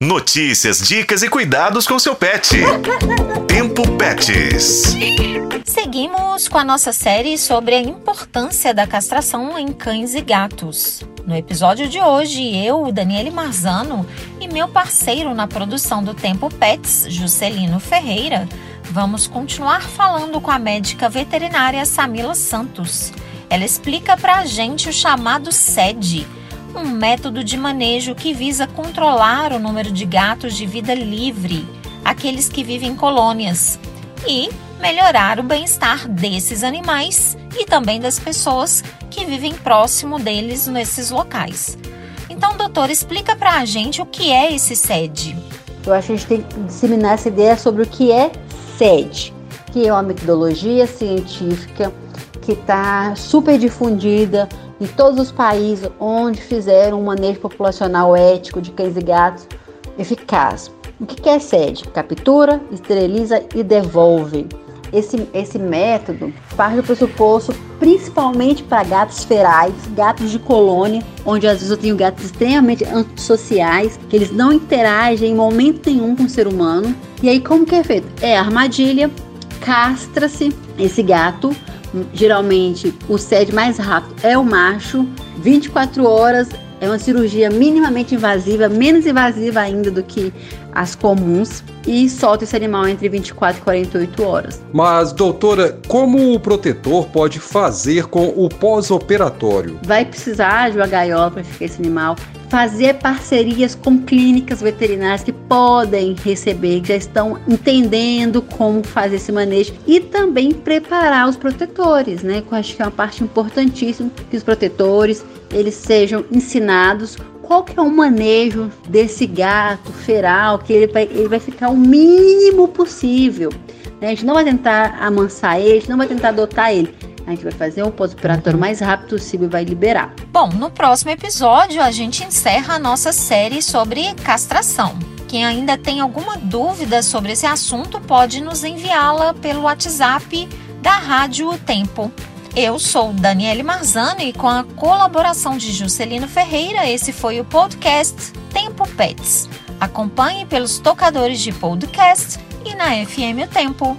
Notícias, dicas e cuidados com seu pet. Tempo Pets. Seguimos com a nossa série sobre a importância da castração em cães e gatos. No episódio de hoje, eu, Daniele Marzano, e meu parceiro na produção do Tempo Pets, Juscelino Ferreira, vamos continuar falando com a médica veterinária Samila Santos. Ela explica pra gente o chamado SED um método de manejo que visa controlar o número de gatos de vida livre, aqueles que vivem em colônias, e melhorar o bem-estar desses animais e também das pessoas que vivem próximo deles nesses locais. Então, doutor, explica para a gente o que é esse SED. Eu acho que a gente tem que disseminar essa ideia sobre o que é SED, que é uma metodologia científica que está super difundida em todos os países onde fizeram um manejo populacional ético de cães e gatos eficaz. O que é sede? Captura, esteriliza e devolve. Esse, esse método parte do pressuposto principalmente para gatos ferais, gatos de colônia, onde às vezes eu tenho gatos extremamente antissociais, que eles não interagem em momento nenhum com o ser humano. E aí como que é feito? É armadilha, castra-se esse gato, geralmente o sede mais rápido é o macho, 24 horas é uma cirurgia minimamente invasiva, menos invasiva ainda do que as comuns, e solta esse animal entre 24 e 48 horas. Mas, doutora, como o protetor pode fazer com o pós-operatório? Vai precisar de uma gaiola para ficar esse animal, fazer parcerias com clínicas veterinárias que podem receber, que já estão entendendo como fazer esse manejo e também preparar os protetores, né? Que eu acho que é uma parte importantíssima que os protetores eles sejam ensinados qual que é o manejo desse gato feral, que ele vai, ele vai ficar o mínimo possível. Né? A gente não vai tentar amansar ele, a gente não vai tentar adotar ele. A gente vai fazer um pós-operatório o mais rápido possível e vai liberar. Bom, no próximo episódio a gente encerra a nossa série sobre castração. Quem ainda tem alguma dúvida sobre esse assunto pode nos enviá-la pelo WhatsApp da Rádio o Tempo. Eu sou Daniele Marzano e com a colaboração de Juscelino Ferreira, esse foi o podcast Tempo Pets. Acompanhe pelos tocadores de podcast e na FM o Tempo.